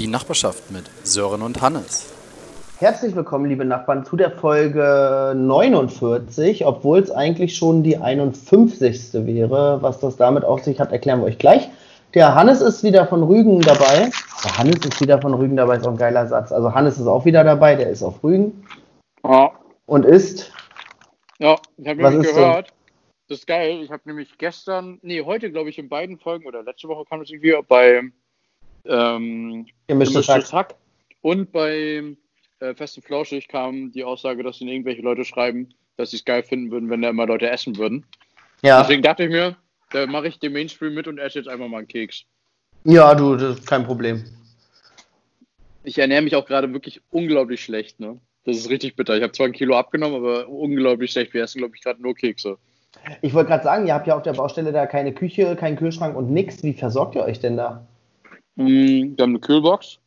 Die Nachbarschaft mit Sören und Hannes. Herzlich willkommen, liebe Nachbarn, zu der Folge 49, obwohl es eigentlich schon die 51. wäre. Was das damit auf sich hat, erklären wir euch gleich. Der Hannes ist wieder von Rügen dabei. Der Hannes ist wieder von Rügen dabei, ist auch ein geiler Satz. Also Hannes ist auch wieder dabei, der ist auf Rügen. Ja. Und ist. Ja, ich habe nämlich gehört. Das ist geil. Ich habe nämlich gestern, nee, heute glaube ich in beiden Folgen oder letzte Woche kam es irgendwie bei ähm, Gemischtes Gemischtes Hack. Hack und bei äh, Fest und Flauschig kam die Aussage, dass ihnen irgendwelche Leute schreiben, dass sie es geil finden würden, wenn da immer Leute essen würden. Ja. Deswegen dachte ich mir, da mache ich den Mainstream mit und esse jetzt einfach mal einen Keks. ja, du, das ist kein Problem. Ich ernähre mich auch gerade wirklich unglaublich schlecht, ne? Das ist richtig bitter. Ich habe zwar ein Kilo abgenommen, aber unglaublich schlecht. Wir essen, glaube ich, gerade nur Kekse. Ich wollte gerade sagen, ihr habt ja auf der Baustelle da keine Küche, keinen Kühlschrank und nix. Wie versorgt ihr euch denn da? Mm, Wir haben eine Kühlbox,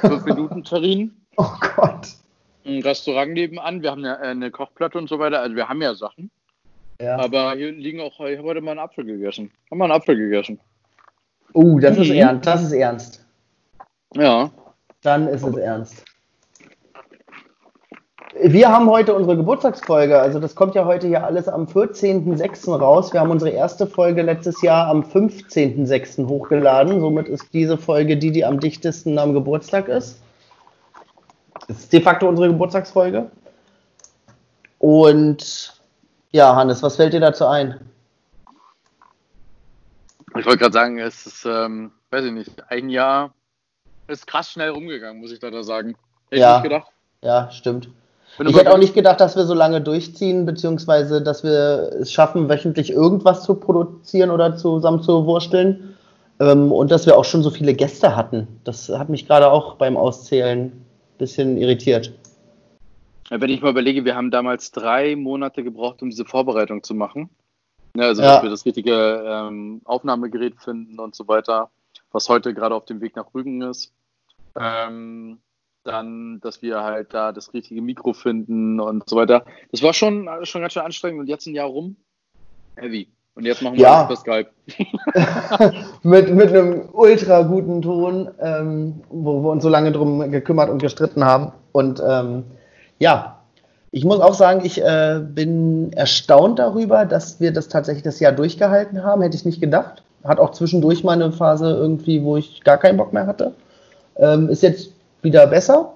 5 Minuten Terrinen, Oh Gott. ein Restaurant nebenan, wir haben ja äh, eine Kochplatte und so weiter, also wir haben ja Sachen. Ja. Aber hier liegen auch, ich habe heute mal einen Apfel gegessen. Haben mal einen Apfel gegessen. Uh, das ist Mhm. ernst. Das ist ernst. Ja. Dann ist es ernst. Wir haben heute unsere Geburtstagsfolge. Also das kommt ja heute hier alles am 14.06. raus. Wir haben unsere erste Folge letztes Jahr am 15.06. hochgeladen. Somit ist diese Folge die, die am dichtesten am Geburtstag ist. Das ist de facto unsere Geburtstagsfolge. Und ja, Hannes, was fällt dir dazu ein? Ich wollte gerade sagen, es ist, ähm, weiß ich nicht, ein Jahr ist krass schnell rumgegangen, muss ich da sagen. Hätte Ja. ich nicht gedacht. Ja, stimmt. Ich hätte auch nicht gedacht, dass wir so lange durchziehen, beziehungsweise dass wir es schaffen, wöchentlich irgendwas zu produzieren oder zusammen zu wursteln. Ähm, und dass wir auch schon so viele Gäste hatten. Das hat mich gerade auch beim Auszählen ein bisschen irritiert. Wenn ich mal überlege, wir haben damals drei Monate gebraucht, um diese Vorbereitung zu machen. Ja, also, Ja. dass wir das richtige ähm, Aufnahmegerät finden und so weiter, was heute gerade auf dem Weg nach Rügen ist. Ähm, dann, dass wir halt da das richtige Mikro finden und so weiter. Das war schon, schon ganz schön anstrengend und jetzt ein Jahr rum. Heavy. Und jetzt machen wir Ja. alles per Skype. mit, mit einem ultra guten Ton, ähm, wo wir uns so lange drum gekümmert und gestritten haben. Und ähm, ja, ich muss auch sagen, ich äh, bin erstaunt darüber, dass wir das tatsächlich das Jahr durchgehalten haben. Hätte ich nicht gedacht. Hat auch zwischendurch mal eine Phase irgendwie, wo ich gar keinen Bock mehr hatte. Ähm, ist jetzt wieder besser.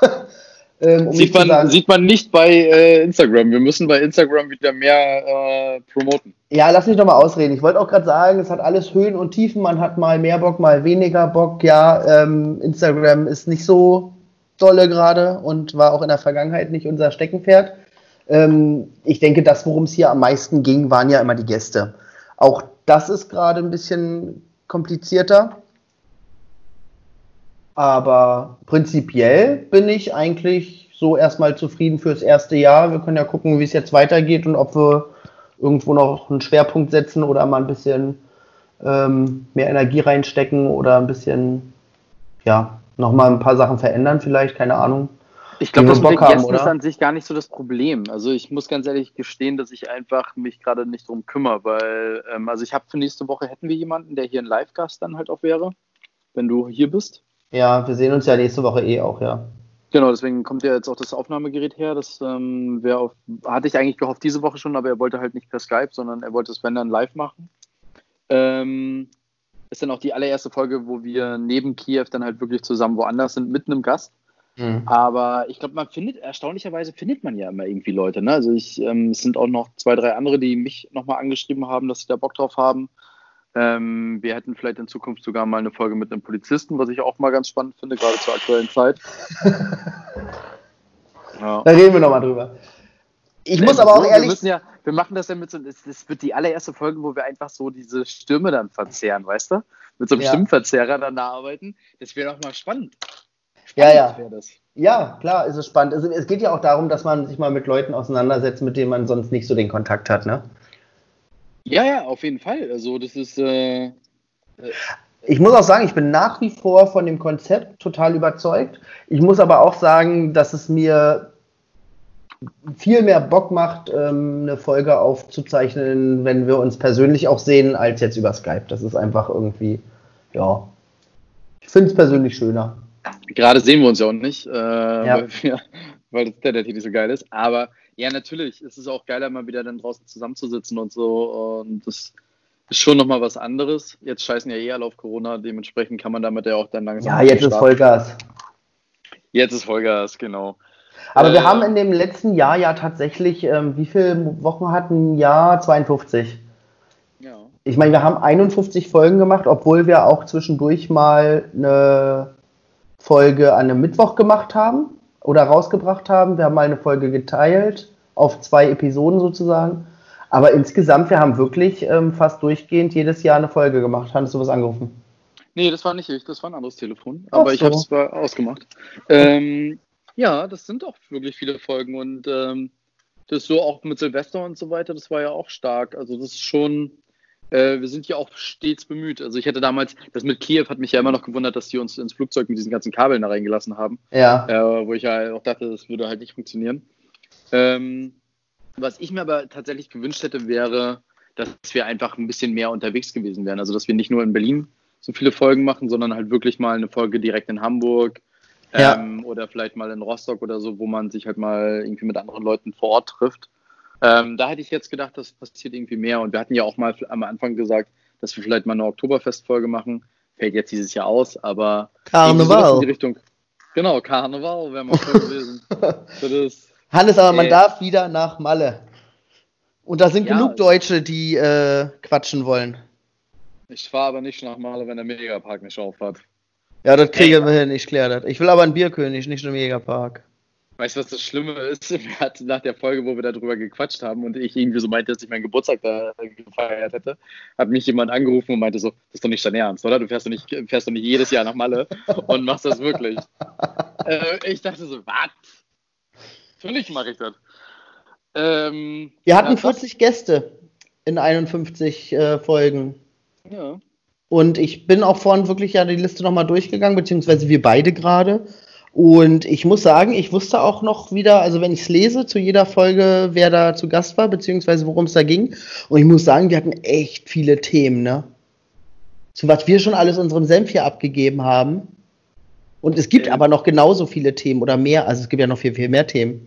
ähm, um Sieht man, sagen- sieht man nicht bei äh, Instagram. Wir müssen bei Instagram wieder mehr äh, promoten. Ja, lass mich doch mal ausreden. Ich wollte auch gerade sagen, es hat alles Höhen und Tiefen. Man hat mal mehr Bock, mal weniger Bock. Ja, ähm, Instagram ist nicht so dolle gerade und war auch in der Vergangenheit nicht unser Steckenpferd. Ähm, ich denke, das, worum es hier am meisten ging, waren ja immer die Gäste. Auch das ist gerade ein bisschen komplizierter. Aber prinzipiell bin ich eigentlich so erstmal zufrieden fürs erste Jahr. Wir können ja gucken, wie es jetzt weitergeht und ob wir irgendwo noch einen Schwerpunkt setzen oder mal ein bisschen ähm, mehr Energie reinstecken oder ein bisschen, ja, nochmal ein paar Sachen verändern, vielleicht, keine Ahnung. Ich glaube, das Bock haben, ist an sich gar nicht so das Problem. Also ich muss ganz ehrlich gestehen, dass ich einfach mich gerade nicht drum kümmere, weil, ähm, also ich habe für nächste Woche hätten wir jemanden, der hier ein Live-Gast dann halt auch wäre, wenn du hier bist. Ja, wir sehen uns ja nächste Woche eh auch, ja. Genau, deswegen kommt ja jetzt auch das Aufnahmegerät her. Das ähm, auf, hatte ich eigentlich gehofft diese Woche schon, aber er wollte halt nicht per Skype, sondern er wollte es wenn dann live machen. Ähm, ist dann auch die allererste Folge, wo wir neben Kiew dann halt wirklich zusammen woanders sind, mit einem Gast. Hm. Aber ich glaube, man findet, erstaunlicherweise findet man ja immer irgendwie Leute. Ne? Also ich, ähm, es sind auch noch zwei, drei andere, die mich nochmal angeschrieben haben, dass sie da Bock drauf haben. Ähm, wir hätten vielleicht in Zukunft sogar mal eine Folge mit einem Polizisten, was ich auch mal ganz spannend finde, gerade zur aktuellen Zeit. ja. Da reden wir nochmal drüber. Ich muss aber auch wir ehrlich. Müssen ja, wir machen das ja mit so, das, wird die allererste Folge, wo wir einfach so diese Stürme dann verzehren, weißt du? Mit so einem Ja. Stimmverzerrer dann da arbeiten. Das wäre doch mal spannend. Ja, Spannend ja. Das. Ja, klar, ist es spannend. Also, es geht ja auch darum, dass man sich mal mit Leuten auseinandersetzt, mit denen man sonst nicht so den Kontakt hat, ne? Ja, ja, auf jeden Fall. Also das ist, äh, Ich muss auch sagen, ich bin nach wie vor von dem Konzept total überzeugt. Ich muss aber auch sagen, dass es mir viel mehr Bock macht, ähm, eine Folge aufzuzeichnen, wenn wir uns persönlich auch sehen, als jetzt über Skype. Das ist einfach irgendwie, ja, Ich finde es persönlich schöner. Gerade sehen wir uns ja auch nicht, äh, ja. weil, wir, weil das Internet hier nicht so geil ist. Aber ja, natürlich, es ist auch geiler, mal wieder dann draußen zusammenzusitzen und so. Und das ist schon nochmal was anderes. Jetzt scheißen ja eh alle auf Corona, dementsprechend kann man damit ja auch dann langsam. Ja, jetzt ist Vollgas. Jetzt ist Vollgas, genau. Aber äh, wir haben in dem letzten Jahr ja tatsächlich, ähm, wie viele Wochen hatten? Jahr 52. Ja. Ich meine, wir haben 51 Folgen gemacht, obwohl wir auch zwischendurch mal eine Folge an einem Mittwoch gemacht haben oder rausgebracht haben. Wir haben mal eine Folge geteilt auf zwei Episoden sozusagen. Aber insgesamt, wir haben wirklich ähm, fast durchgehend jedes Jahr eine Folge gemacht. Hattest du was angerufen? Nee, das war nicht ich, das war ein anderes Telefon. Aber so. ich habe es ausgemacht. Ähm, ja, das sind auch wirklich viele Folgen und ähm, das so auch mit Silvester und so weiter, das war ja auch stark. Also das ist schon, äh, wir sind ja auch stets bemüht. Also ich hätte damals, das mit Kiew hat mich ja immer noch gewundert, dass die uns ins Flugzeug mit diesen ganzen Kabeln da reingelassen haben. Ja. Äh, wo ich ja auch dachte, das würde halt nicht funktionieren. Ähm, was ich mir aber tatsächlich gewünscht hätte, wäre, dass wir einfach ein bisschen mehr unterwegs gewesen wären. Also dass wir nicht nur in Berlin so viele Folgen machen, sondern halt wirklich mal eine Folge direkt in Hamburg ja. ähm, oder vielleicht mal in Rostock oder so, wo man sich halt mal irgendwie mit anderen Leuten vor Ort trifft. Ähm, da hätte ich jetzt gedacht, das passiert irgendwie mehr. Und wir hatten ja auch mal am Anfang gesagt, dass wir vielleicht mal eine Oktoberfestfolge machen. Fällt jetzt dieses Jahr aus, aber Karneval. in die Richtung. Genau, Karneval wäre mal cool gewesen. Hannes, aber man darf wieder nach Malle. Und da sind ja, genug Deutsche, die äh, quatschen wollen. Ich fahre aber nicht nach Malle, wenn der Megapark nicht auf hat. Ja, das kriegen wir hin, ich kläre das. Ich will aber einen Bierkönig, nicht einen Megapark. Weißt du, was das Schlimme ist? Wir hatten nach der Folge, wo wir darüber gequatscht haben und ich irgendwie so meinte, dass ich meinen Geburtstag da gefeiert hätte, hat mich jemand angerufen und meinte so, das ist doch nicht dein Ernst, oder? Du fährst doch nicht, fährst doch nicht jedes Jahr nach Malle und machst das wirklich. äh, ich dachte so, was? Natürlich mache ich das. Ähm, wir hatten ja, 40 Gäste in 51 äh, Folgen. Ja. Und ich bin auch vorhin wirklich ja die Liste nochmal durchgegangen, beziehungsweise wir beide gerade. Und ich muss sagen, ich wusste auch noch wieder, also wenn ich es lese, zu jeder Folge, wer da zu Gast war, beziehungsweise worum es da ging. Und ich muss sagen, wir hatten echt viele Themen, ne? Zu was wir schon alles unserem Senf hier abgegeben haben. Und es gibt aber noch genauso viele Themen oder mehr. Also es gibt ja noch viel, viel mehr Themen.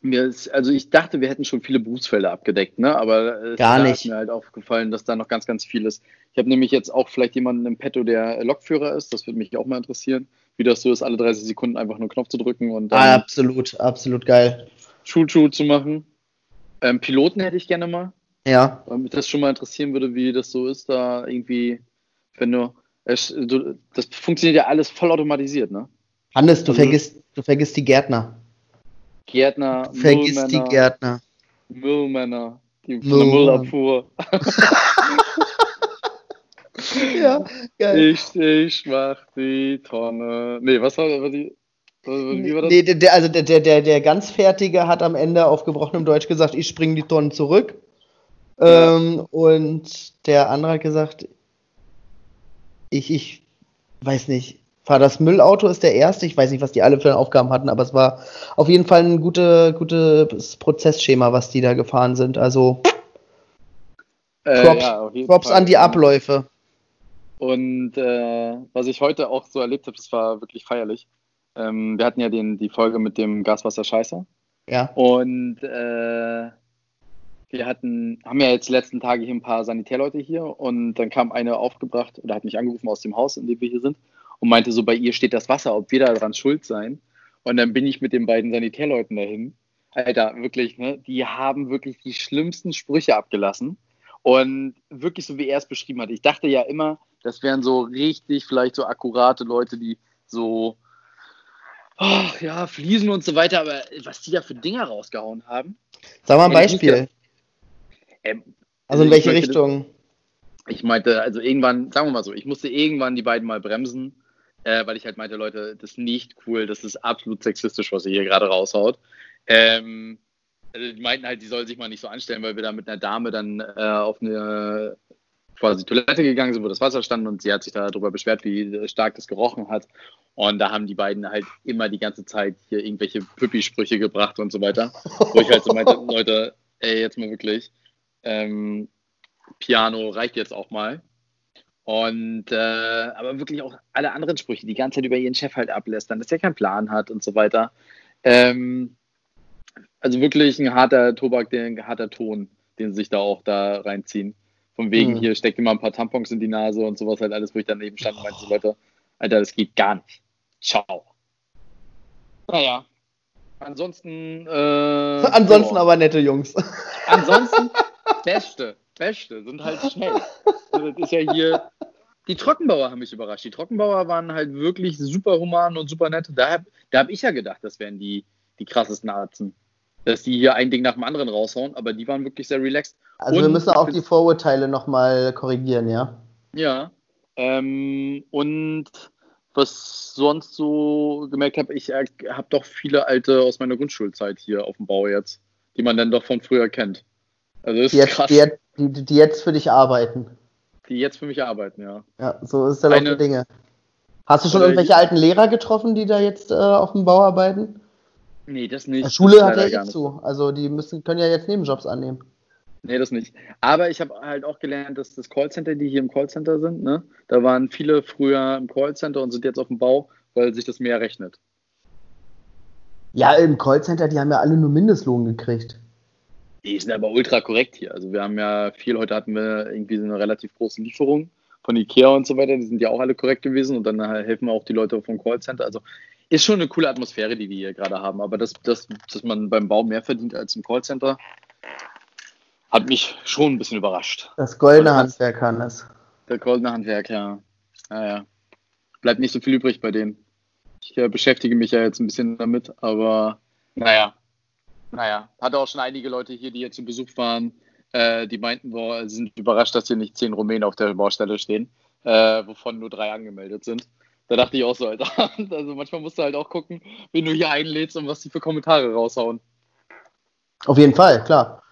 Mir ist, also ich dachte, wir hätten schon viele Berufsfelder abgedeckt, ne? Aber es Gar nicht. ist mir halt aufgefallen, dass da noch ganz, ganz viel ist. Ich habe nämlich jetzt auch vielleicht jemanden im Petto, der Lokführer ist. Das würde mich auch mal interessieren wie das so ist, alle 30 Sekunden einfach nur einen Knopf zu drücken und dann ah, absolut, absolut geil. Schuh-Schuh zu machen. Ähm, Piloten hätte ich gerne mal. Ja. Weil mich das schon mal interessieren würde, wie das so ist, da irgendwie, wenn du, es, du das funktioniert ja alles voll automatisiert, ne? Hannes, du also, vergisst, du vergisst die Gärtner. Gärtner, du vergisst die Gärtner. Müllmänner, die Müll. Müllabfuhr. ja, geil. Ich, ich mach die Tonne. Nee, was war, was die, wie war das? Nee, der, also der, der, der Ganzfertige hat am Ende auf gebrochenem Deutsch gesagt, ich spring die Tonnen zurück. Ja. Ähm, und der andere hat gesagt, ich, ich weiß nicht, fahr das Müllauto ist der erste. Ich weiß nicht, was die alle für Aufgaben hatten, aber es war auf jeden Fall ein gute, gutes Prozessschema, was die da gefahren sind. Also äh, Props, ja, Props an die Abläufe. Und äh, was ich heute auch so erlebt habe, das war wirklich feierlich. Ähm, wir hatten ja den, die Folge mit dem Gaswasser-Scheißer. Ja. Und äh, wir hatten, haben ja jetzt die letzten Tage hier ein paar Sanitärleute hier und dann kam eine aufgebracht oder hat mich angerufen aus dem Haus, in dem wir hier sind und meinte so, bei ihr steht das Wasser, ob wir daran schuld sein. Und dann bin ich mit den beiden Sanitärleuten dahin. Alter, wirklich, ne? Die haben wirklich die schlimmsten Sprüche abgelassen. Und wirklich so, wie er es beschrieben hat. Ich dachte ja immer, das wären so richtig, vielleicht so akkurate Leute, die so, oh, ja, Fliesen und so weiter, aber was die da für Dinger rausgehauen haben. Sag mal ein Beispiel. Ähm, also in welche meinte, Richtung? Ich meinte, also irgendwann, sagen wir mal so, ich musste irgendwann die beiden mal bremsen, äh, weil ich halt meinte, Leute, das ist nicht cool, das ist absolut sexistisch, was ihr hier gerade raushaut. Ähm, also die meinten halt, die soll sich mal nicht so anstellen, weil wir da mit einer Dame dann äh, auf eine quasi Toilette gegangen sind, wo das Wasser stand und sie hat sich darüber beschwert, wie stark das gerochen hat. Und da haben die beiden halt immer die ganze Zeit hier irgendwelche Püppi-Sprüche gebracht und so weiter. Wo ich halt so meinte, Leute, ey, jetzt mal wirklich, ähm, Piano reicht jetzt auch mal. Und äh, aber wirklich auch alle anderen Sprüche, die ganze Zeit über ihren Chef halt ablästern, dass er keinen Plan hat und so weiter. Ähm, also wirklich ein harter Tobak, ein harter Ton, den sie sich da auch da reinziehen. Von wegen, Hm. hier steckt immer ein paar Tampons in die Nase und sowas halt alles, wo ich daneben stand und meinte, so, Leute, Alter, das geht gar nicht. Ciao. Naja. Ansonsten. Äh, Ansonsten ja. aber nette Jungs. Ansonsten, Beste, Beste, sind halt schnell. Also das ist ja hier. Die Trockenbauer haben mich überrascht. Die Trockenbauer waren halt wirklich super human und super nett. Da habe da hab ich ja gedacht, das wären die, die krassesten Arzen. Dass die hier ein Ding nach dem anderen raushauen, aber die waren wirklich sehr relaxed. Also wir Und müssen ich auch die Vorurteile nochmal korrigieren, ja? Ja. Ähm, und was sonst so gemerkt habe, ich äh, habe doch viele alte aus meiner Grundschulzeit hier auf dem Bau jetzt, die man dann doch von früher kennt. Also das Die ist jetzt, krass, die, jetzt- die, die jetzt für dich arbeiten. die jetzt für mich arbeiten, ja. Ja, so ist der Lauf der Dinge. Hast du schon irgendwelche alten Lehrer getroffen, die da jetzt äh, auf dem Bau arbeiten? Nee, das nicht. Die Schule Das hat ja eh nicht. zu. Also die müssen, können ja jetzt Nebenjobs annehmen. Nee, das nicht. Aber ich habe halt auch gelernt, dass das Callcenter, die hier im Callcenter sind, ne, da waren viele früher im Callcenter und sind jetzt auf dem Bau, weil sich das mehr rechnet. Ja, im Callcenter, die haben ja alle nur Mindestlohn gekriegt. Die sind aber ultra korrekt hier. Also wir haben ja viel, heute hatten wir irgendwie so eine relativ große Lieferung von Ikea und so weiter. Die sind ja auch alle korrekt gewesen und dann helfen auch die Leute vom Callcenter. Also ist schon eine coole Atmosphäre, die wir hier gerade haben. Aber das, das, dass man beim Bau mehr verdient als im Callcenter, hat mich schon ein bisschen überrascht. Das goldene Handwerk kann es. Der goldene Handwerk, ja. Naja. Bleibt nicht so viel übrig bei denen. Ich äh, beschäftige mich ja jetzt ein bisschen damit, aber naja. Naja. Hatte auch schon einige Leute hier, die hier zu Besuch waren, äh, die meinten, boah, sie sind überrascht, dass hier nicht zehn Rumänen auf der Baustelle stehen, äh, wovon nur drei angemeldet sind. Da dachte ich auch so, Alter. Also manchmal musst du halt auch gucken, wen du hier einlädst und was die für Kommentare raushauen. Auf jeden Fall, klar.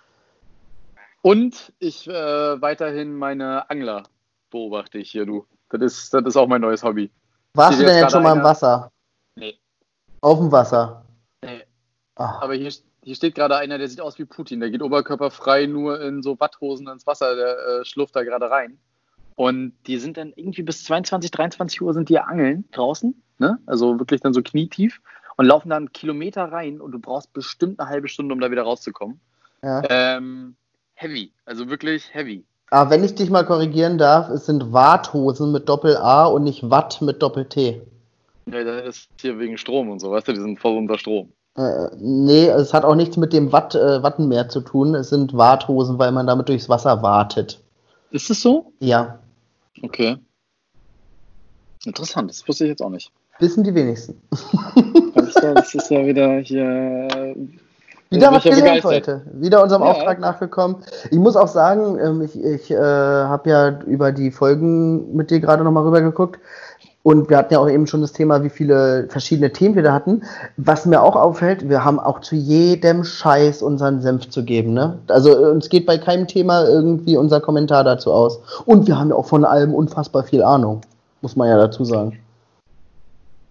Und ich äh, weiterhin meine Angler beobachte ich hier, du. Das ist, das ist auch mein neues Hobby. Warst du denn jetzt schon mal im einer- Wasser? Nee. Auf dem Wasser? Nee. Ach, Aber hier, hier steht gerade einer, der sieht aus wie Putin. Der geht oberkörperfrei nur in so Watthosen ins Wasser, der äh, schlurft da gerade rein. Und die sind dann irgendwie bis 22, 23 Uhr sind die angeln draußen, ne? Also wirklich dann so knietief und laufen dann Kilometer rein und du brauchst bestimmt eine halbe Stunde, um da wieder rauszukommen. ja. Ähm, heavy, also wirklich heavy. Aber wenn ich dich mal korrigieren darf, es sind Warthosen mit Doppel-A und nicht Watt mit Doppel-T. Ja, das ist hier wegen Strom und so, weißt du, die sind voll unter Strom. Äh, nee, es hat auch nichts mit dem Watt, äh, Wattenmeer zu tun. Es sind Warthosen, weil man damit durchs Wasser wartet. Ist das so? Ja, Okay. Interessant, das wusste ich jetzt auch nicht. wissen die wenigsten. Das ist ja, wieder hier. Wieder bin was gelernt begeistert. heute. Wieder unserem Ja. Auftrag nachgekommen. Ich muss auch sagen, ähm, ich, ich äh, habe ja über die Folgen mit dir gerade nochmal rüber geguckt. Und wir hatten ja auch eben schon das Thema, wie viele verschiedene Themen wir da hatten. Was mir auch auffällt, wir haben auch zu jedem Scheiß unseren Senf zu geben. Ne? Also äh, uns geht bei keinem Thema irgendwie unser Kommentar dazu aus. Und wir haben ja auch von allem unfassbar viel Ahnung, muss man ja dazu sagen.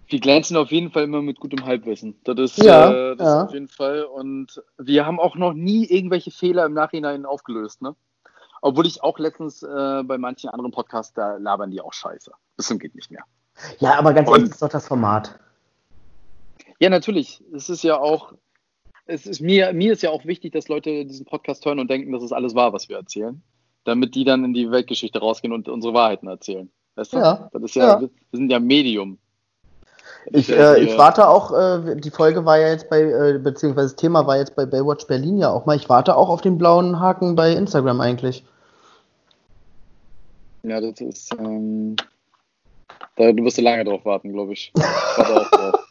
Wir glänzen auf jeden Fall immer mit gutem Halbwissen. Das ist, Ja, äh, das ja. auf jeden Fall. Und wir haben auch noch nie irgendwelche Fehler im Nachhinein aufgelöst, ne? Obwohl ich auch letztens äh, bei manchen anderen Podcasts, da labern die auch scheiße. Das geht nicht mehr. Ja, aber ganz ehrlich, ist doch das Format. Ja, natürlich. Es ist ja auch, es ist mir, mir ist ja auch wichtig, dass Leute diesen Podcast hören und denken, das ist alles wahr, was wir erzählen. Damit die dann in die Weltgeschichte rausgehen und unsere Wahrheiten erzählen. Weißt du? Ja, Das ist ja, ja. wir sind ja Medium. Ich, äh, ich warte auch, äh, die Folge war ja jetzt bei, äh, beziehungsweise das Thema war jetzt bei Baywatch Berlin ja auch mal. Ich warte auch auf den blauen Haken bei Instagram eigentlich. Ja, das ist, ähm, da du wirst du lange drauf warten, glaube ich. Warte auch drauf.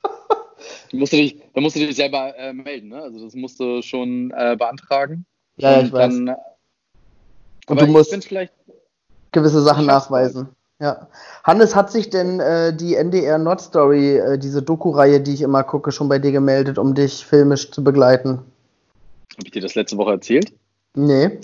Du musst dich, da musst du dich selber äh, melden, ne? Also das musst du schon äh, beantragen. Ja, ich weiß. Dann, Und du musst gewisse Sachen nachweisen. Ja. Hannes, hat sich denn äh, die NDR Nord Story, äh, diese Doku-Reihe, die ich immer gucke, schon bei dir gemeldet, um dich filmisch zu begleiten? habe ich dir das letzte Woche erzählt? Nee.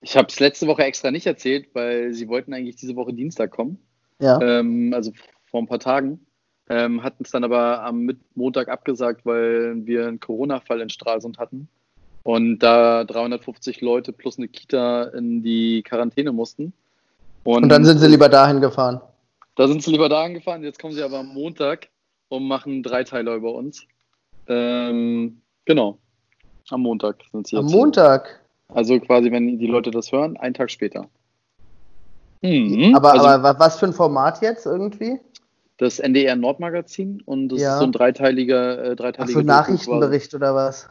Ich habe es letzte Woche extra nicht erzählt, weil sie wollten eigentlich diese Woche Dienstag kommen, Ja. ähm, also vor ein paar Tagen. Ähm, hatten es dann aber am Montag abgesagt, weil wir einen Corona-Fall in Stralsund hatten und da 350 Leute plus eine Kita in die Quarantäne mussten. Und, und dann sind sie lieber dahin gefahren. Da sind sie lieber dahin gefahren. Jetzt kommen sie aber am Montag und machen Dreiteiler über uns. Ähm, genau. Am Montag sind sie jetzt. Am Montag? Also quasi, wenn die Leute das hören, einen Tag später. Mhm. Aber, also, aber was für ein Format jetzt irgendwie? Das NDR Nordmagazin und das ja. ist so ein dreiteiliger, äh, dreiteiliger Ach so, Nachrichtenbericht oder was?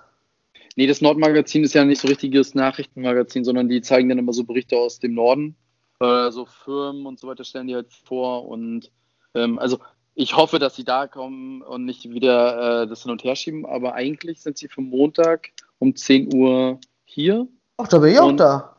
Nee, das Nordmagazin ist ja nicht so richtiges Nachrichtenmagazin, sondern die zeigen dann immer so Berichte aus dem Norden. Äh, so Firmen und so weiter stellen die halt vor. Und ähm, also ich hoffe, dass sie da kommen und nicht wieder äh, das hin und her schieben, aber eigentlich sind sie für Montag um 10 Uhr hier. Ach, da bin ich auch da.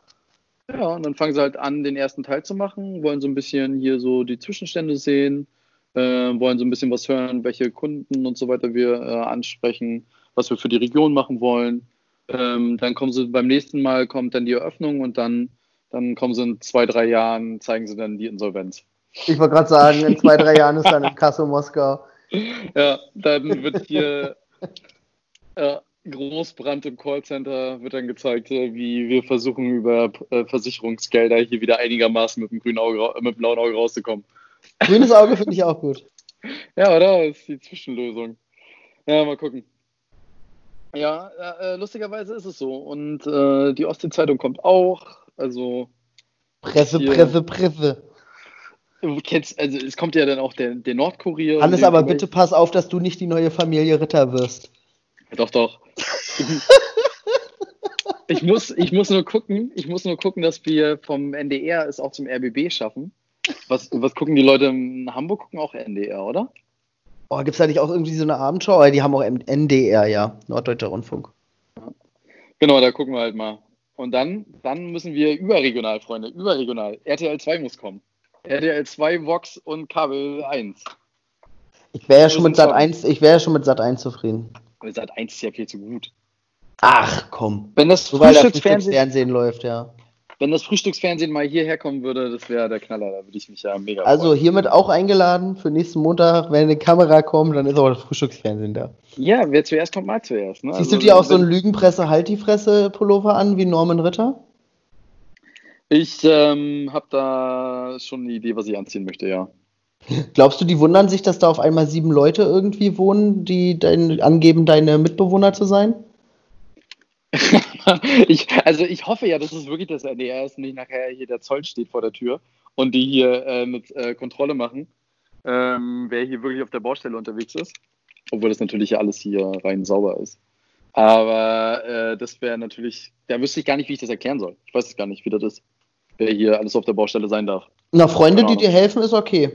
Ja, und dann fangen sie halt an, den ersten Teil zu machen, wollen so ein bisschen hier so die Zwischenstände sehen, äh, wollen so ein bisschen was hören, welche Kunden und so weiter wir äh, ansprechen, was wir für die Region machen wollen. Ähm, dann kommen sie beim nächsten Mal, kommt dann die Eröffnung und dann, dann kommen sie in zwei, drei Jahren, zeigen sie dann die Insolvenz. Ich wollte gerade sagen, in zwei, drei Jahren ist dann in Kassel Moskau. Ja, dann wird hier ja, Großbrand im Callcenter, wird dann gezeigt, wie wir versuchen, über äh, Versicherungsgelder hier wieder einigermaßen mit dem grünen Auge, mit dem blauen Auge rauszukommen. Grünes Auge finde ich auch gut. Ja, oder? Das ist die Zwischenlösung. Ja, mal gucken. Ja, äh, lustigerweise ist es so. Und äh, die Ostsee-Zeitung kommt auch. Also. Presse, hier, Presse, Presse. Du kennst, also es kommt ja dann auch der, der Nordkurier. Hannes, aber bitte pass auf, dass du nicht die neue Familie Ritter wirst. Doch, doch. ich, muss, ich muss nur gucken, ich muss nur gucken, dass wir vom NDR es auch zum RBB schaffen. Was, was gucken die Leute in Hamburg? Gucken auch NDR, oder? Oh, gibt es da nicht auch irgendwie so eine Abendschau? Die haben auch NDR, ja, Norddeutscher Rundfunk. Genau, da gucken wir halt mal. Und dann, dann müssen wir überregional, Freunde, überregional. RTL 2 muss kommen. RTL 2, Vox und Kabel 1. Ich wäre ja schon mit Sat 1, ich wäre ja schon mit Sat 1 zufrieden. Aber Sat 1 ist ja viel zu gut. Ach komm. Wenn das Frühstücksfernsehen läuft, ja. Wenn das Frühstücksfernsehen mal hierher kommen würde, das wäre der Knaller, da würde ich mich ja mega Also freuen. hiermit auch eingeladen für nächsten Montag, wenn eine Kamera kommt, dann ist auch das Frühstücksfernsehen da. Ja, wer zuerst kommt, mal zuerst. Ne? Siehst also, du dir auch so einen Lügenpresse-Halt-die-Fresse-Pullover an wie Norman Ritter? Ich ähm, habe da schon eine Idee, was ich anziehen möchte, ja. Glaubst du, die wundern sich, dass da auf einmal sieben Leute irgendwie wohnen, die dein, angeben, deine Mitbewohner zu sein? ich, also ich hoffe ja, dass es wirklich das NDR ist und nicht nachher hier der Zoll steht vor der Tür und die hier äh, mit äh, Kontrolle machen, ähm, wer hier wirklich auf der Baustelle unterwegs ist. Obwohl das natürlich ja alles hier rein sauber ist. Aber äh, das wäre natürlich, da wüsste ich gar nicht, wie ich das erklären soll. Ich weiß es gar nicht, wie das ist, wer hier alles auf der Baustelle sein darf. Na, Freunde, die dir helfen, ist okay.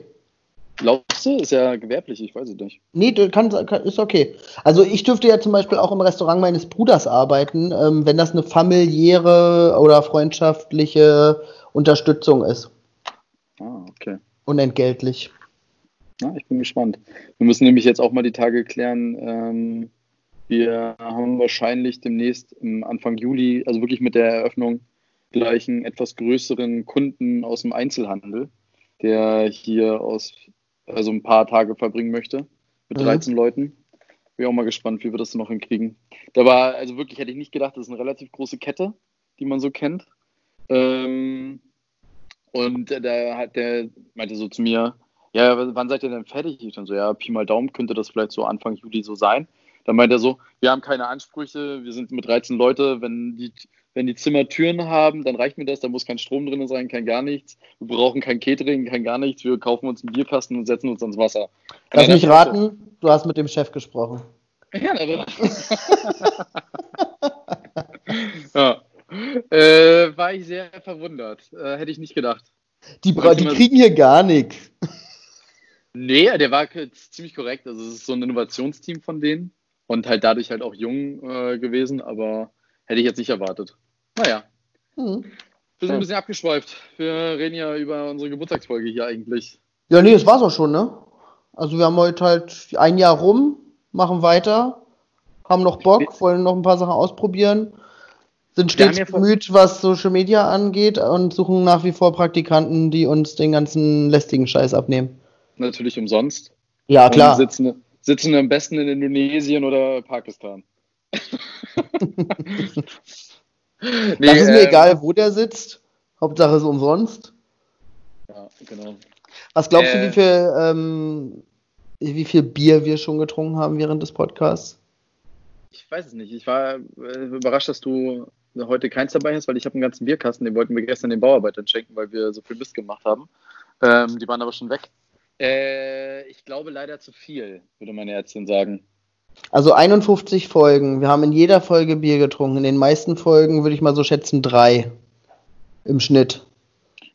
Glaubst du? Ist ja gewerblich, ich weiß es nicht. Nee, kann, ist okay. Also ich dürfte ja zum Beispiel auch im Restaurant meines Bruders arbeiten, ähm, wenn das eine familiäre oder freundschaftliche Unterstützung ist. Ah, okay. Unentgeltlich. Ja, ich bin gespannt. Wir müssen nämlich jetzt auch mal die Tage klären. Ähm, wir haben wahrscheinlich demnächst im Anfang Juli, also wirklich mit der Eröffnung, gleich einen etwas größeren Kunden aus dem Einzelhandel, der hier aus also ein paar Tage verbringen möchte mit 13 mhm. Leuten. Bin auch mal gespannt, wie wir das noch hinkriegen. Da war, also wirklich hätte ich nicht gedacht, das ist eine relativ große Kette, die man so kennt. Ähm, und da hat der meinte so zu mir, ja, wann seid ihr denn fertig? Ich dann so, ja, Pi mal Daumen könnte das vielleicht so Anfang Juli so sein. Dann meint er so, wir haben keine Ansprüche, wir sind mit 13 Leute, wenn die wenn die Zimmer Türen haben, dann reicht mir das, da muss kein Strom drin sein, kein gar nichts. Wir brauchen kein Catering, kein gar nichts. Wir kaufen uns einen Bierkasten und setzen uns ans Wasser. Lass mich raten, so, du hast mit dem Chef gesprochen. Ja, aber. ja. Äh, war ich sehr verwundert. Äh, hätte ich nicht gedacht. Die, die kriegen hier gar nichts. Nee, der war ziemlich korrekt. Also es ist so ein Innovationsteam von denen und halt dadurch halt auch jung äh, gewesen, aber hätte ich jetzt nicht erwartet. Naja. Mhm. Wir sind ein bisschen abgeschweift. Wir reden ja über unsere Geburtstagsfolge hier eigentlich. Ja, nee, das war's auch schon, ne? Also wir haben heute halt ein Jahr rum, machen weiter, haben noch Bock, wollen noch ein paar Sachen ausprobieren, sind stets bemüht, was Social Media angeht und suchen nach wie vor Praktikanten, die uns den ganzen lästigen Scheiß abnehmen. Natürlich umsonst. Ja, klar. Und sitzen, sitzen am besten in Indonesien oder Pakistan. nee, das ist mir äh, egal, wo der sitzt. Hauptsache ist umsonst. genau. Was glaubst du, Äh. wie viel, ähm, wie viel Bier wir schon getrunken haben während des Podcasts? Ich weiß es nicht. Ich war äh, überrascht, dass du heute keins dabei hast, weil ich habe einen ganzen Bierkasten, den wollten wir gestern den Bauarbeitern schenken, weil wir so viel Mist gemacht haben. Ähm, die waren aber schon weg. Äh, ich glaube leider zu viel, würde meine Ärztin sagen. Also 51 Folgen. Wir haben in jeder Folge Bier getrunken. In den meisten Folgen würde ich mal so schätzen drei im Schnitt.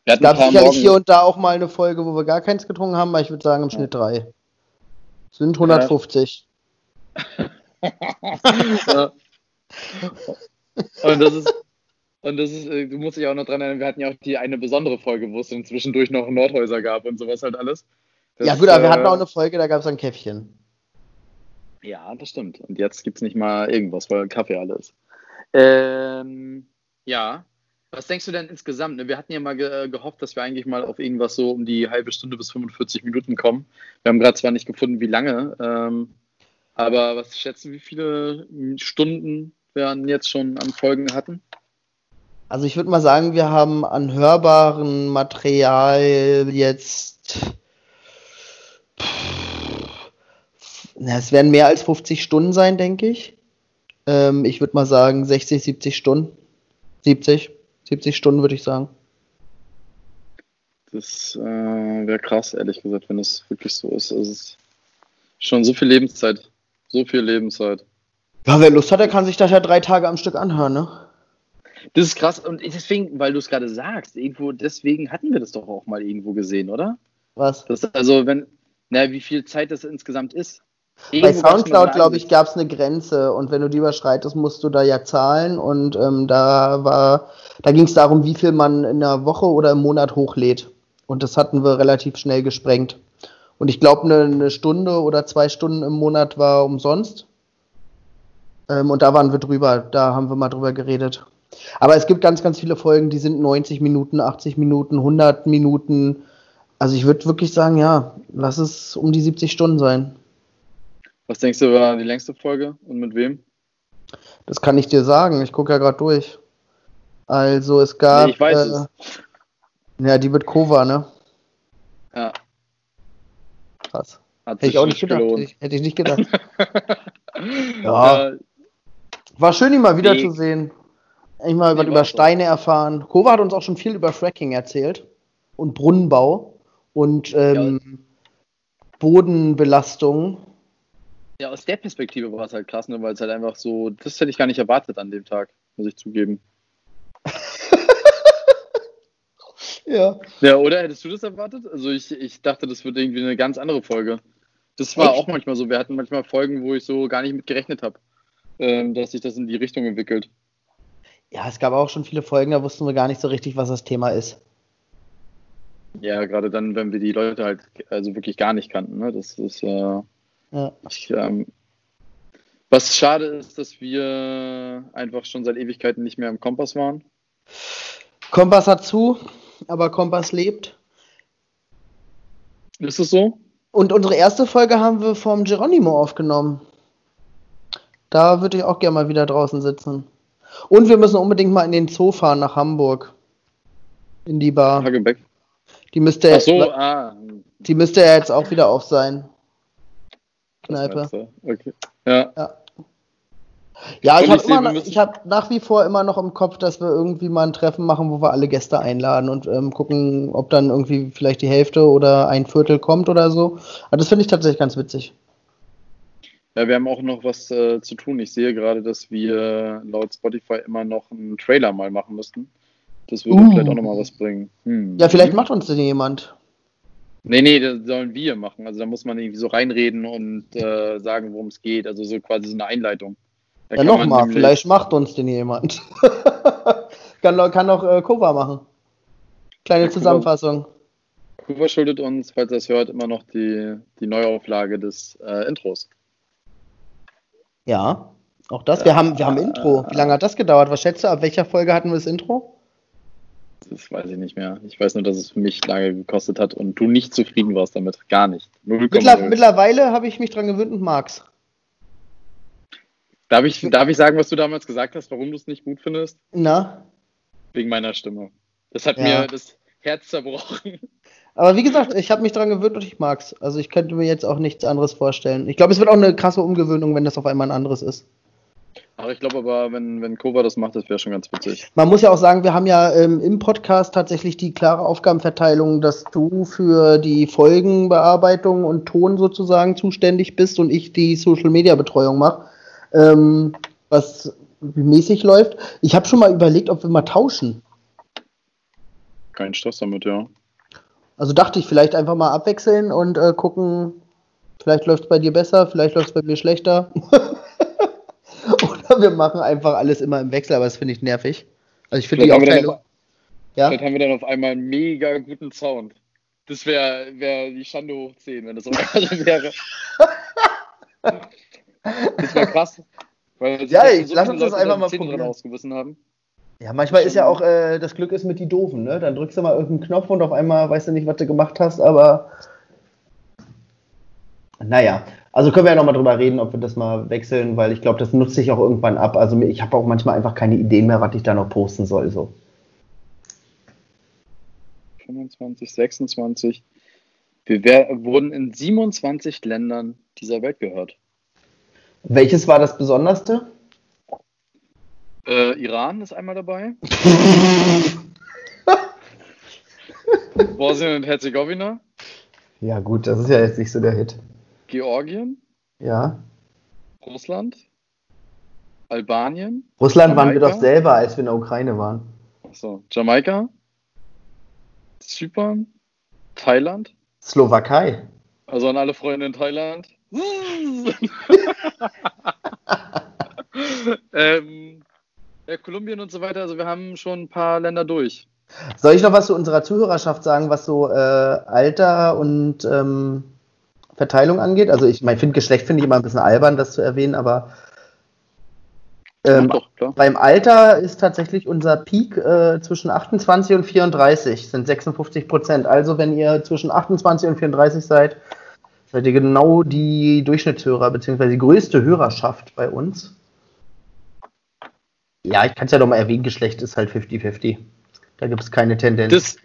Es gab sicherlich Morgen- hier und da auch mal eine Folge, wo wir gar keins getrunken haben, aber ich würde sagen im Schnitt drei. Sind 150. ja. Und das ist, und das ist, äh, du musst dich auch noch dran erinnern, wir hatten ja auch die eine besondere Folge, wo es dann zwischendurch noch Nordhäuser gab und sowas halt alles. Das, ja gut, aber wir hatten äh, auch eine Folge, da gab es ein Käffchen. Ja, das stimmt. Und jetzt gibt es nicht mal irgendwas, weil Kaffee alles. Ähm, ja. Was denkst du denn insgesamt? ne? Wir hatten ja mal ge gehofft, dass wir eigentlich mal auf irgendwas so um die halbe Stunde bis 45 Minuten kommen. Wir haben gerade zwar nicht gefunden, wie lange, ähm, aber was schätzen, wie viele Stunden wir jetzt schon an Folgen hatten? Also ich würde mal sagen, wir haben an hörbaren Material jetzt. Na, es werden mehr als 50 Stunden sein, denke ich. Ähm, ich würde mal sagen 60, 70 Stunden. 70, 70 Stunden würde ich sagen. Das äh, wäre krass, ehrlich gesagt, wenn es wirklich so ist. Also es ist schon so viel Lebenszeit. So viel Lebenszeit. Ja, wer Lust hat, der kann sich das ja drei Tage am Stück anhören, ne? Das ist krass. Und deswegen, weil du es gerade sagst, irgendwo, deswegen hatten wir das doch auch mal irgendwo gesehen, oder? Was? Das, also, wenn, na, wie viel Zeit das insgesamt ist. Bei Soundcloud, glaube ich, gab es eine Grenze und wenn du die überschreitest, musst du da ja zahlen und ähm, da war, da ging es darum, wie viel man in einer Woche oder im Monat hochlädt. Und das hatten wir relativ schnell gesprengt. Und ich glaube, eine, eine Stunde oder zwei Stunden im Monat war umsonst. Ähm, und da waren wir drüber, da haben wir mal drüber geredet. Aber es gibt ganz, ganz viele Folgen, die sind 90 Minuten, 80 Minuten, 100 Minuten. Also ich würde wirklich sagen, ja, lass es um die 70 Stunden sein. Was denkst du, war die längste Folge und mit wem? Das kann ich dir sagen. Ich gucke ja gerade durch. Also es gab. Nee, ich weiß äh, es. Ja, die mit Kova, ne? Ja, Krass. Hätte ich auch nicht gedacht. Hätte ich, hätte ich nicht gedacht. Ja. Äh, War schön, ihn mal Nee. wiederzusehen. Ich mal Nee, über auch so. Steine erfahren. Kova hat uns auch schon viel über Fracking erzählt. Und Brunnenbau. Und ähm, Bodenbelastung. Ja, aus der Perspektive war es halt krass, ne, weil es halt einfach so, das hätte ich gar nicht erwartet an dem Tag, muss ich zugeben. Ja. Ja, oder hättest du das erwartet? Also ich, ich dachte, das wird irgendwie eine ganz andere Folge. Das war Echt? auch manchmal so. Wir hatten manchmal Folgen, wo ich so gar nicht mit gerechnet habe, ähm, dass sich das in die Richtung entwickelt. Ja, es gab auch schon viele Folgen, da wussten wir gar nicht so richtig, was das Thema ist. Ja, gerade dann, wenn wir die Leute halt also wirklich gar nicht kannten. Ne? Das ist äh, Ja. ich, ähm, was schade ist, dass wir einfach schon seit Ewigkeiten nicht mehr im Kompass waren. Kompass hat zu, aber Kompass lebt. Ist es so? Und unsere erste Folge haben wir vom Geronimo aufgenommen. Da würde ich auch gerne mal wieder draußen sitzen. Und wir müssen unbedingt mal in den Zoo fahren nach Hamburg. In die Bar. Hagebeck. Die müsste, so, ah. die müsste ja jetzt auch wieder auf sein. Kneipe. Okay. Ja. Ja, ich habe ich immer, habe nach wie vor immer noch im Kopf, dass wir irgendwie mal ein Treffen machen, wo wir alle Gäste einladen und ähm, gucken, ob dann irgendwie vielleicht die Hälfte oder ein Viertel kommt oder so. Aber das finde ich tatsächlich ganz witzig. Ja, wir haben auch noch was äh, zu tun. Ich sehe gerade, dass wir laut Spotify immer noch einen Trailer mal machen müssten. Das würde Uh. vielleicht auch nochmal was bringen. Hm. Ja, vielleicht macht uns denn jemand. Nee, nee, das sollen wir machen. Also da muss man irgendwie so reinreden und äh, sagen, worum es geht. Also so quasi so eine Einleitung. Da Ja, nochmal, vielleicht macht uns denn jemand. kann, kann auch äh, Kova machen. Kleine Ja, Kova- Zusammenfassung. Kuba schuldet uns, falls er es hört, immer noch die, die Neuauflage des äh, Intros. Ja, auch das. Wir haben, wir haben Intro. Wie lange hat das gedauert? Was schätzt du, ab welcher Folge hatten wir das Intro? Das weiß ich nicht mehr. Ich weiß nur, dass es für mich lange gekostet hat und du nicht zufrieden warst damit. Gar nicht. 0,0. Mittler, mittlerweile habe ich mich dran gewöhnt und mag's. Darf ich, darf ich sagen, was du damals gesagt hast, warum du es nicht gut findest? Na? Wegen meiner Stimme. Das hat Ja. mir das Herz zerbrochen. Aber wie gesagt, ich habe mich daran gewöhnt und ich mag's. Also ich könnte mir jetzt auch nichts anderes vorstellen. Ich glaube, es wird auch eine krasse Umgewöhnung, wenn das auf einmal ein anderes ist. Ach, ich glaube aber, wenn, wenn Kova das macht, das wäre schon ganz witzig. Man muss ja auch sagen, wir haben ja ähm, im Podcast tatsächlich die klare Aufgabenverteilung, dass du für die Folgenbearbeitung und Ton sozusagen zuständig bist und ich die Social-Media-Betreuung mache. Ähm, was mäßig läuft. Ich habe schon mal überlegt, ob wir mal tauschen. Kein Stress damit, ja. Also dachte ich, vielleicht einfach mal abwechseln und äh, gucken, vielleicht läuft es bei dir besser, vielleicht läuft es bei mir schlechter. Wir machen einfach alles immer im Wechsel, aber das finde ich nervig. Also ich finde die Vielleicht haben wir Aufteilung. Ja? Vielleicht haben wir dann auf einmal einen mega guten Sound. Das wäre wär die Schande hoch 10, wenn das so wäre. das wäre krass. Ja, ich- lass uns das Leute einfach mal probieren. haben. ja, manchmal ist ja auch äh, das Glück ist mit die Doofen, ne? Dann drückst du mal irgendeinen Knopf und auf einmal weißt du nicht, was du gemacht hast, aber naja, also können wir ja nochmal drüber reden, ob wir das mal wechseln, weil ich glaube, das nutzt sich auch irgendwann ab. Also ich habe auch manchmal einfach keine Ideen mehr, was ich da noch posten soll. So. 25, 26. Wir wurden in 27 Ländern dieser Welt gehört. Welches war das Besonderste? Äh, Iran ist einmal dabei. Bosnien und Herzegowina. Ja, gut, das ist ja jetzt nicht so der Hit. Georgien. Ja. Russland. Albanien. Russland waren wir Jamaika? doch selber, als wir in der Ukraine waren. Achso, Jamaika. Zypern. Thailand. Slowakei. Also an alle Freunde in Thailand. ähm, ja, Kolumbien und so weiter. Also wir haben schon ein paar Länder durch. Soll ich noch was zu unserer Zuhörerschaft sagen, was so äh, Alter und ähm, Verteilung angeht? Also ich mein, finde Geschlecht finde ich immer ein bisschen albern, das zu erwähnen, aber ähm, doch, beim Alter ist tatsächlich unser Peak äh, zwischen 28 und 34, sind 56 Prozent. Also wenn ihr zwischen 28 und 34 seid, seid ihr genau die Durchschnittshörer, beziehungsweise die größte Hörerschaft bei uns. Ja, ich kann es ja noch mal erwähnen, Geschlecht ist halt 50-50. Da gibt es keine Tendenz. Das,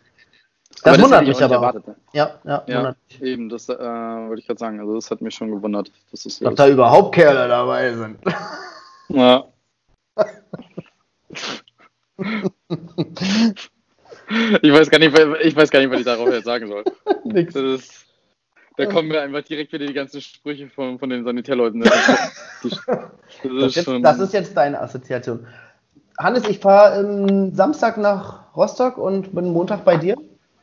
Das aber wundert mich aber erwartet, ne? ja, ja, Ja, eben, das äh, wollte ich gerade sagen. Also das hat mich schon gewundert. Dass das so Dass ist. da überhaupt Kerle dabei sind. Ja. ich weiß gar nicht, ich weiß gar nicht, was ich darauf jetzt sagen soll. Nix. Das ist, da kommen mir einfach direkt wieder die ganzen Sprüche von, von den Sanitärleuten. ne? Die, das, Das, ist ist jetzt, das ist jetzt deine Assoziation. Hannes, ich fahre ähm, Samstag nach Rostock und bin Montag bei dir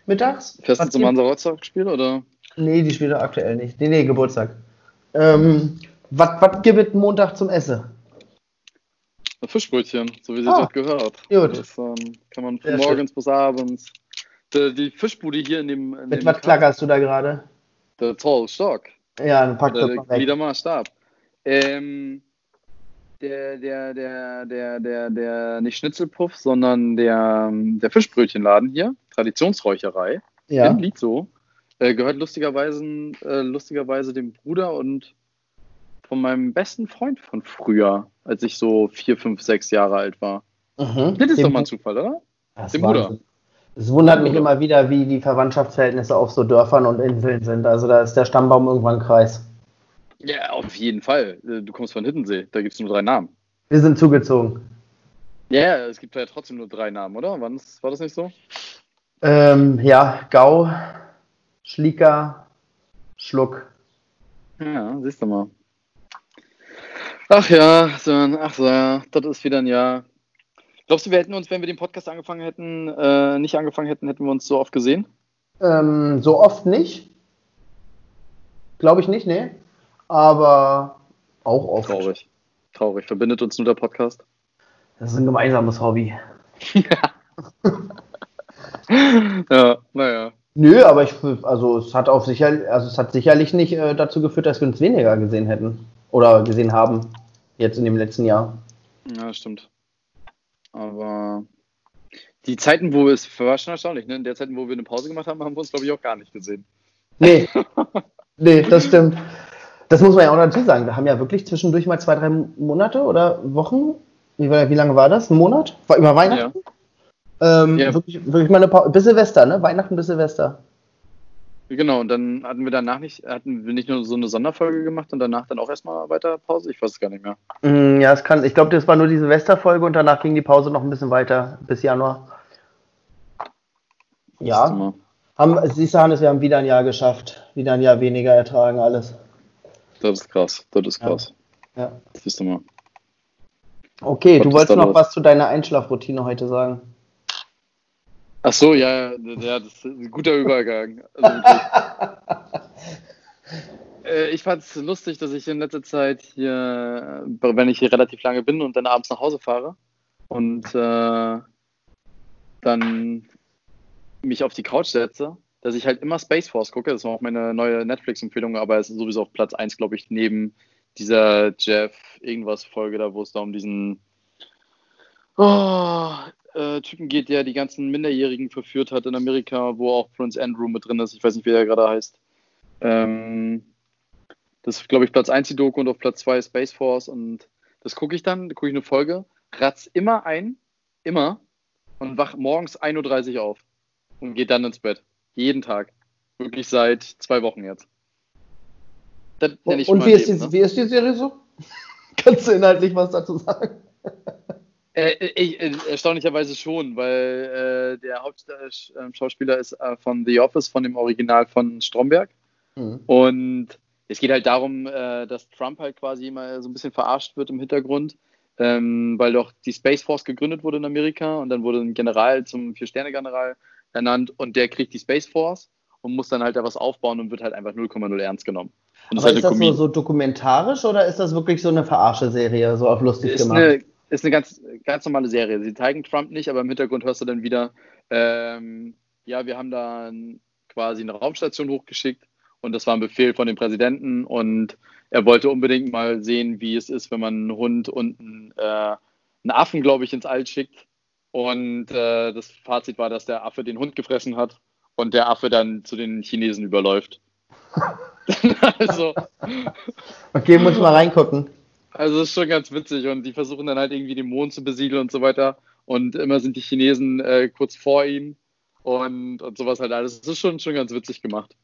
mittags. Fährst du zum Hansa Rostock Spiel oder? Nee, die spielt er aktuell nicht. Nee, nee, Geburtstag. Ähm, was gibt es Montag zum Essen? Ein Fischbrötchen, so wie sie Ah, das gehört. gut. Das ähm, kann man Sehr von morgens bis abends. Die, die Fischbude hier in dem. In Mit dem was klackerst du da gerade? Der Zollstock. Ja, dann pack das Der mal weg. Gliedermaßstab. Ähm, der, der, der, der, der, der, nicht Schnitzelpuff, sondern der, der Fischbrötchenladen hier, Traditionsräucherei Ja. in Lietzow, äh, gehört lustigerweise, äh, lustigerweise dem Bruder und von meinem besten Freund von früher, als ich so vier, fünf, sechs Jahre alt war. Mhm. Das ist Dem- doch mal ein Zufall, oder? Das dem Bruder. Wahnsinn. Es wundert mich immer wieder, wie die Verwandtschaftsverhältnisse auf so Dörfern und Inseln sind. Also da ist der Stammbaum irgendwann Kreis. Ja, auf jeden Fall. Äh, Du kommst von Hiddensee, da gibt es nur drei Namen. Wir sind zugezogen. Ja, es gibt ja trotzdem nur drei Namen, oder? Wann war das nicht so? Ähm, ja, Gau, Schlieker, Schluck. Ja, siehst du mal. Ach ja, so, ach so, ja, das ist wieder ein Jahr. Glaubst du, wir hätten uns, wenn wir den Podcast angefangen hätten, äh, nicht angefangen hätten, hätten wir uns so oft gesehen? Ähm, so oft nicht. Glaube ich nicht, nee. Aber auch oft. Traurig. Traurig. Verbindet uns nur der Podcast? Das ist ein gemeinsames Hobby. Ja, naja. Nö, aber ich, also es hat auf sicher, also es hat sicherlich nicht äh, dazu geführt, dass wir uns weniger gesehen hätten. Oder gesehen haben. Jetzt in dem letzten Jahr. Ja, stimmt. Aber die Zeiten, wo es war schon erstaunlich, ne? In der Zeiten, wo wir eine Pause gemacht haben, haben wir uns, glaube ich, auch gar nicht gesehen. Nee. nee, das stimmt. Das muss man ja auch dazu sagen. Wir haben ja wirklich zwischendurch mal zwei, drei Monate oder Wochen. Wie, wie lange war das? Ein Monat? War über Weihnachten? Ähm, Ja. wirklich, wirklich mal eine Pause. Bis Silvester, ne? Weihnachten bis Silvester. Genau, und dann hatten wir danach nicht, hatten wir nicht nur so eine Sonderfolge gemacht und danach dann auch erstmal weiter Pause? Ich weiß es gar nicht mehr. Mm, Ja, es kann, ich glaube, das war nur die Silvesterfolge und danach ging die Pause noch ein bisschen weiter bis Januar. Ja, haben, siehst du, Hannes, wir haben wieder ein Jahr geschafft. Wieder ein Jahr weniger ertragen, alles. Das ist krass, das ist Ja. krass. Ja. Siehst du mal. Okay, Was du wolltest noch was zu deiner Einschlafroutine heute sagen. Ach so, ja, ja, das ist ein guter Übergang. Also. Äh, ich fand es lustig, dass ich in letzter Zeit hier, wenn ich hier relativ lange bin und dann abends nach Hause fahre und äh, dann mich auf die Couch setze, dass ich halt immer Space Force gucke. Das war auch meine neue Netflix-Empfehlung, aber es ist sowieso auf Platz 1, glaube ich, neben dieser Jeff irgendwas Folge da, wo es da um diesen oh, äh, Typen geht, der die ganzen Minderjährigen verführt hat in Amerika, wo auch Prince Andrew mit drin ist. Ich weiß nicht, wie er gerade heißt. Ähm, das ist, glaube ich, Platz 1 die Doku und auf Platz 2 Space Force. Und das gucke ich dann, da gucke ich eine Folge, ratz immer ein, immer, und wach morgens 1.30 Uhr auf und geht dann ins Bett. Jeden Tag. Wirklich seit zwei Wochen jetzt. Das nenne ich Und wie ist, Leben, die, ne? wie ist die Serie so? Kannst du inhaltlich was dazu sagen? Äh, äh, äh, erstaunlicherweise schon, weil äh, der Hauptschauspieler ist äh, von The Office, von dem Original von Stromberg. Hm. Und es geht halt darum, äh, dass Trump halt quasi immer so ein bisschen verarscht wird im Hintergrund, ähm, weil doch die Space Force gegründet wurde in Amerika und dann wurde ein General zum Vier-Sterne-General ernannt und der kriegt die Space Force und muss dann halt da was aufbauen und wird halt einfach 0,0 ernst genommen. Und Aber ist das so, Comedy. so dokumentarisch oder ist das wirklich so eine Verarsche-Serie, so auf lustig ist gemacht? eine, ist eine ganz, ganz normale Serie. Sie zeigen Trump nicht, aber im Hintergrund hörst du dann wieder, ähm, ja, wir haben da quasi eine Raumstation hochgeschickt und das war ein Befehl von dem Präsidenten und er wollte unbedingt mal sehen, wie es ist, wenn man einen Hund und einen, äh, einen Affen, glaube ich, ins All schickt. Und äh, das Fazit war, dass der Affe den Hund gefressen hat und der Affe dann zu den Chinesen überläuft. also, Okay, muss ich mal reingucken. Also das ist schon ganz witzig und die versuchen dann halt irgendwie den Mond zu besiedeln und so weiter und immer sind die Chinesen äh, kurz vor ihnen und, und sowas halt alles. Das ist schon, schon ganz witzig gemacht.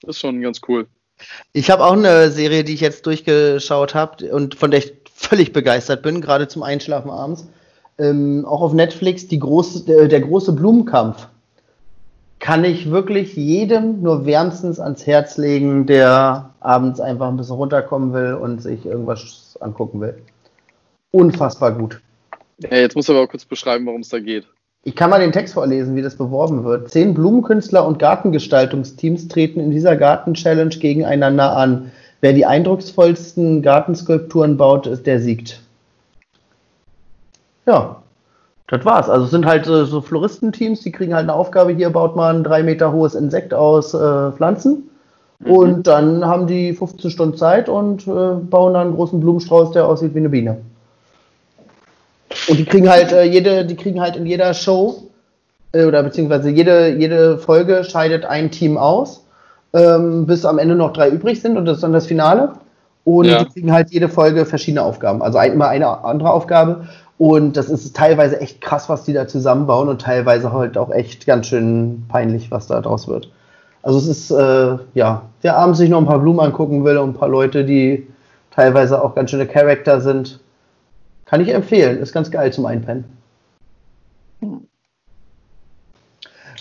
Das ist schon ganz cool. Ich habe auch eine Serie, die ich jetzt durchgeschaut habe und von der ich völlig begeistert bin, gerade zum Einschlafen abends. Ähm, auch auf Netflix, die große, der, der große Blumenkampf. Kann ich wirklich jedem nur wärmstens ans Herz legen, der abends einfach ein bisschen runterkommen will und sich irgendwas angucken will. Unfassbar gut. Ja, jetzt musst du aber auch kurz beschreiben, worum es da geht. Ich kann mal den Text vorlesen, wie das beworben wird. Zehn Blumenkünstler und Gartengestaltungsteams treten in dieser Garten-Challenge gegeneinander an. Wer die eindrucksvollsten Gartenskulpturen baut, ist der siegt. Ja, das war's. Also es sind halt äh, so Floristenteams, die kriegen halt eine Aufgabe, hier baut man ein drei Meter hohes Insekt aus äh, Pflanzen. Und dann haben die 15 Stunden Zeit und äh, bauen dann einen großen Blumenstrauß, der aussieht wie eine Biene. Und die kriegen halt äh, jede, die kriegen halt in jeder Show äh, oder beziehungsweise jede, jede Folge scheidet ein Team aus, ähm, bis am Ende noch drei übrig sind und das ist dann das Finale. Und Ja. die kriegen halt jede Folge verschiedene Aufgaben, also immer eine andere Aufgabe. Und das ist teilweise echt krass, was die da zusammenbauen und teilweise halt auch echt ganz schön peinlich, was da draus wird. Also es ist, äh, ja, wer abends sich noch ein paar Blumen angucken will und ein paar Leute, die teilweise auch ganz schöne Charakter sind, kann ich empfehlen. Ist ganz geil zum Einpennen.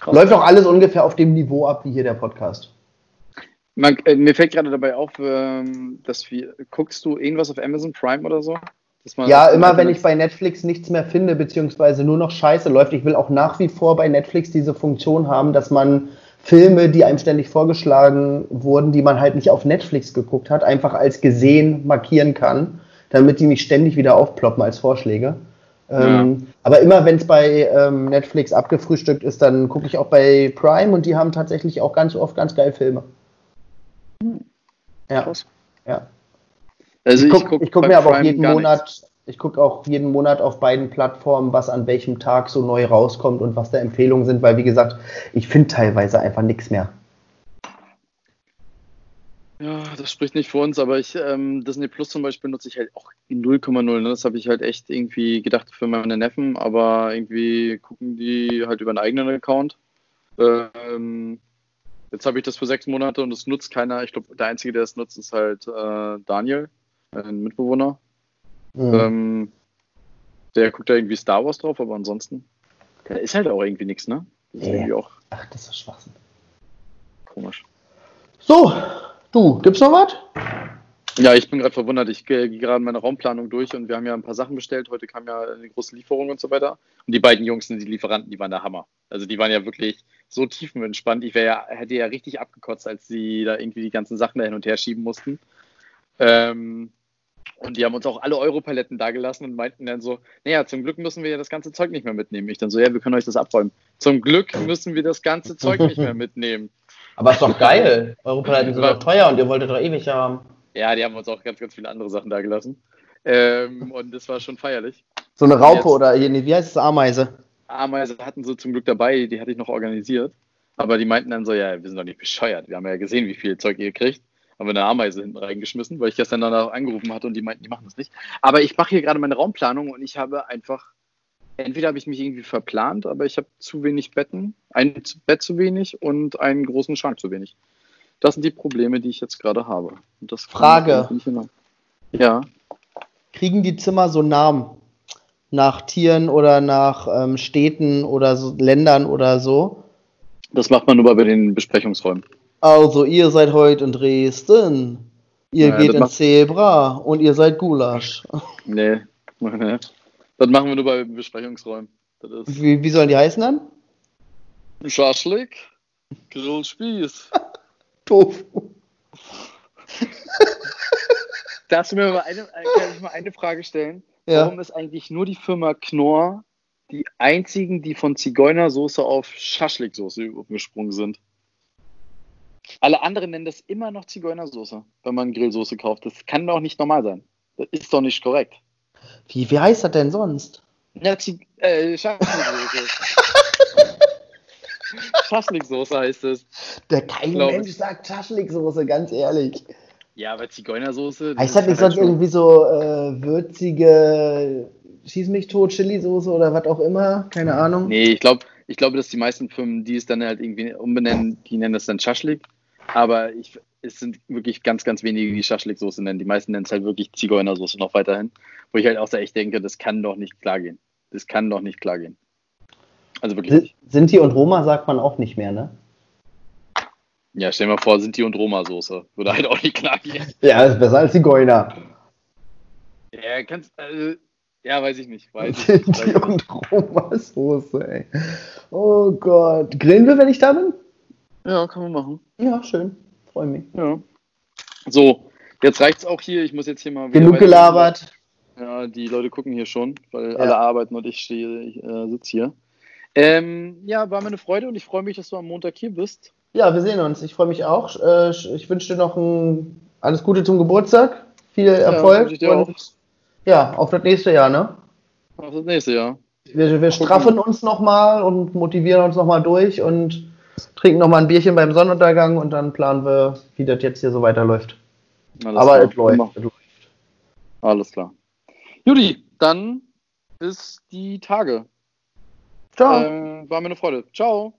Läuft auch alles ungefähr auf dem Niveau ab wie hier der Podcast. Man, äh, mir fällt gerade dabei auf, ähm, dass wir, guckst du irgendwas auf Amazon Prime oder so? Dass man- Ja, immer wenn ich bei Netflix nichts mehr finde, beziehungsweise nur noch Scheiße läuft. Ich will auch nach wie vor bei Netflix diese Funktion haben, dass man Filme, die einem ständig vorgeschlagen wurden, die man halt nicht auf Netflix geguckt hat, einfach als gesehen markieren kann, damit die nicht ständig wieder aufploppen als Vorschläge. Ähm, aber immer wenn es bei ähm, Netflix abgefrühstückt ist, dann gucke ich auch bei Prime und die haben tatsächlich auch ganz oft ganz geil Filme. Ja, Krass. ja. Also ich gucke guck guck mir aber auch jeden Monat, nichts. ich gucke auch jeden Monat auf beiden Plattformen, was an welchem Tag so neu rauskommt und was da Empfehlungen sind, weil wie gesagt, ich finde teilweise einfach nichts mehr. Ja, das spricht nicht für uns, aber ich, ähm, Disney Plus zum Beispiel nutze ich halt auch in 0,0. Ne? Das habe ich halt echt irgendwie gedacht für meine Neffen, aber irgendwie gucken die halt über einen eigenen Account. Ähm, Jetzt habe ich das für sechs Monate und es nutzt keiner. Ich glaube, der Einzige, der es nutzt, ist halt äh, Daniel, ein Mitbewohner. Mhm. Ähm, der guckt da irgendwie Star Wars drauf, aber ansonsten da ist halt auch irgendwie nichts, ne? Das ist Nee. irgendwie auch Ach, das ist Schwachsinn. komisch. So, du, gibt's noch was? Ja, ich bin gerade verwundert. Ich gehe gerade meine Raumplanung durch und wir haben ja ein paar Sachen bestellt. Heute kam ja eine große Lieferung und so weiter. Und die beiden Jungs sind die Lieferanten, die waren der Hammer. Also die waren ja wirklich so tiefenentspannt. Ich wäre ja, hätte ja richtig abgekotzt, als sie da irgendwie die ganzen Sachen da hin und her schieben mussten. Ähm, und die haben uns auch alle Europaletten da gelassen und meinten dann so, naja, zum Glück müssen wir ja das ganze Zeug nicht mehr mitnehmen. Ich dann so, ja, wir können euch das abräumen. Zum Glück müssen wir das ganze Zeug nicht mehr mitnehmen. Aber ist doch geil. Eure Paletten sind doch teuer und ihr wolltet doch ewig haben. Ja, die haben uns auch ganz, ganz viele andere Sachen da gelassen. Ähm, und das war schon feierlich. So eine Raupe Jetzt- oder nee, wie heißt es, Ameise? Ameise hatten sie zum Glück dabei, die hatte ich noch organisiert. Aber die meinten dann so, ja, wir sind doch nicht bescheuert. Wir haben ja gesehen, wie viel Zeug ihr kriegt. Haben wir eine Ameise hinten reingeschmissen, weil ich gestern danach angerufen hatte und die meinten, die machen das nicht. Aber ich mache hier gerade meine Raumplanung und ich habe einfach, entweder habe ich mich irgendwie verplant, aber ich habe zu wenig Betten, ein Bett zu wenig und einen großen Schrank zu wenig. Das sind die Probleme, die ich jetzt gerade habe. Und das kann Frage. genau. Ja. Kriegen die Zimmer so Namen? Nach Tieren oder nach ähm, Städten oder so, Ländern oder so? Das macht man nur bei den Besprechungsräumen. Also, ihr seid heute in Dresden. Ihr Ja, geht in Zebra und ihr seid Gulasch. Nee. nee. Das machen wir nur bei Besprechungsräumen. Wie, wie sollen die heißen dann? Schaschlik, Grillspieß. Tofu. Darfst du mir mal eine, äh, kann ich mal eine Frage stellen? Ja. Warum ist eigentlich nur die Firma Knorr die einzigen, die von Zigeunersoße auf Schaschliksoße umgesprungen sind? Alle anderen nennen das immer noch Zigeunersoße, wenn man Grillsoße kauft. Das kann doch nicht normal sein. Das ist doch nicht korrekt. Wie, wie heißt das denn sonst? Ja, Zig äh, Schaschliksoße. Schaschliksoße heißt es. Der kein Mensch sagt Schaschliksoße, ganz ehrlich. Ja, aber Zigeunersoße. Heißt das nicht halt sonst irgendwie so äh, würzige Schieß mich tot Chili-Soße oder was auch immer? Keine Ahnung. Nee, ich glaube, ich glaube, dass die meisten Firmen, die es dann halt irgendwie umbenennen, die nennen das dann Schaschlik. Aber ich, es sind wirklich ganz, ganz wenige, die Schaschliksoße nennen. Die meisten nennen es halt wirklich Zigeunersoße noch weiterhin. Wo ich halt auch so echt denke, das kann doch nicht klar gehen. Das kann doch nicht klar gehen. Also wirklich. Sinti und Roma sagt man auch nicht mehr, ne? Ja, stell dir mal vor, Sinti und Roma-Soße. Würde halt auch nicht klar gehen. Ja, ist besser als Zigeuner. Ja, kannst, äh, ja, weiß ich nicht. Weiß ich nicht. Weiß Sinti ich nicht. und Roma-Soße, ey. Oh Gott. Grillen wir, wenn ich da bin? Ja, kann man machen. Ja, schön. Freue mich. Ja. So, jetzt reicht's auch hier. Ich muss jetzt hier mal wieder Genug gelabert. Ja, die Leute gucken hier schon, weil Ja. alle arbeiten und ich stehe, ich äh, sitze hier. Ähm, ja, war mir eine Freude und ich freue mich, dass du am Montag hier bist. Ja, wir sehen uns. Ich freue mich auch. Äh, Ich wünsche dir noch ein, alles Gute zum Geburtstag. Viel Erfolg. auch. und ja, auf das nächste Jahr, ne? Auf das nächste Jahr. Wir, wir straffen uns nochmal und motivieren uns nochmal durch und trinken nochmal ein Bierchen beim Sonnenuntergang und dann planen wir, wie das jetzt hier so weiterläuft. Alles Aber klar. es läuft. Läuft. Alles klar. Judy, dann bis die Tage. Ciao. Ähm, war mir eine Freude. Ciao.